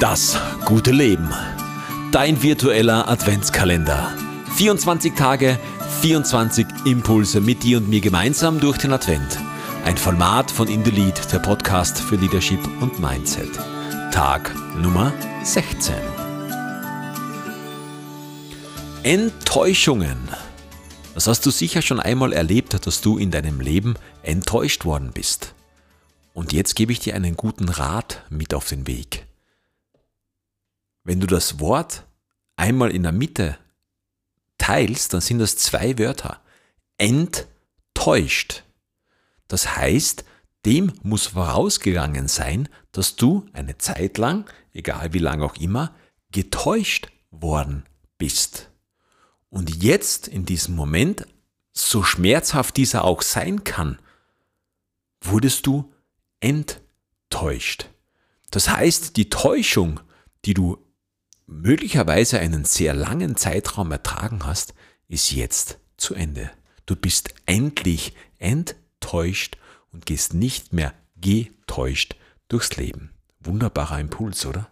Das gute Leben. Dein virtueller Adventskalender. 24 Tage, 24 Impulse mit dir und mir gemeinsam durch den Advent. Ein Format von In the Lead, der Podcast für Leadership und Mindset. Tag Nummer 16. Enttäuschungen. Das hast du sicher schon einmal erlebt, dass du in deinem Leben enttäuscht worden bist. Und jetzt gebe ich dir einen guten Rat mit auf den Weg. Wenn du das Wort einmal in der Mitte teilst, dann sind das zwei Wörter. Enttäuscht. Das heißt, dem muss vorausgegangen sein, dass du eine Zeit lang, egal wie lang auch immer, getäuscht worden bist. Und jetzt in diesem Moment, so schmerzhaft dieser auch sein kann, wurdest du enttäuscht. Das heißt, die Täuschung, die du möglicherweise einen sehr langen Zeitraum ertragen hast, ist jetzt zu Ende. Du bist endlich enttäuscht und gehst nicht mehr getäuscht durchs Leben. Wunderbarer Impuls, oder?